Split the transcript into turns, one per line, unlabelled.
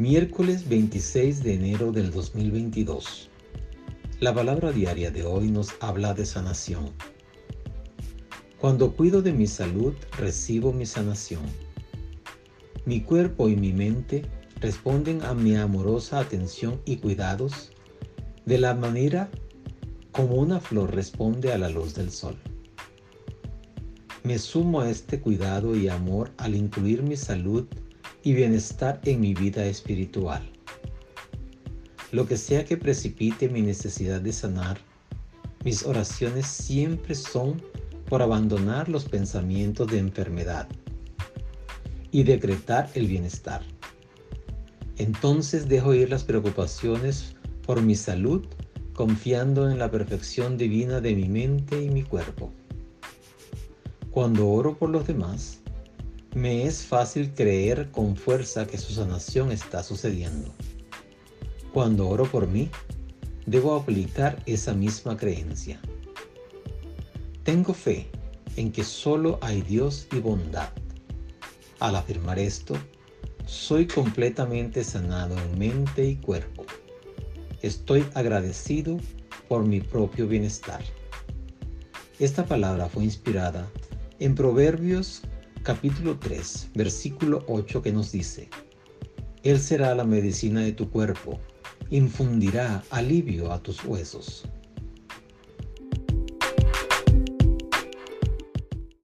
Miércoles 26 de enero del 2022. La palabra diaria de hoy nos habla de sanación. Cuando cuido de mi salud, recibo mi sanación. Mi cuerpo y mi mente responden a mi amorosa atención y cuidados de la manera como una flor responde a la luz del sol. Me sumo a este cuidado y amor al incluir mi salud y bienestar en mi vida espiritual. Lo que sea que precipite mi necesidad de sanar, mis oraciones siempre son por abandonar los pensamientos de enfermedad y decretar el bienestar. Entonces dejo ir las preocupaciones por mi salud, confiando en la perfección divina de mi mente y mi cuerpo. Cuando oro por los demás, me es fácil creer con fuerza que su sanación está sucediendo. Cuando oro por mí, debo aplicar esa misma creencia. Tengo fe en que solo hay Dios y bondad. Al afirmar esto, soy completamente sanado en mente y cuerpo. Estoy agradecido por mi propio bienestar. Esta palabra fue inspirada en Proverbios capítulo 3, versículo 8 que nos dice, Él será la medicina de tu cuerpo, infundirá alivio a tus huesos.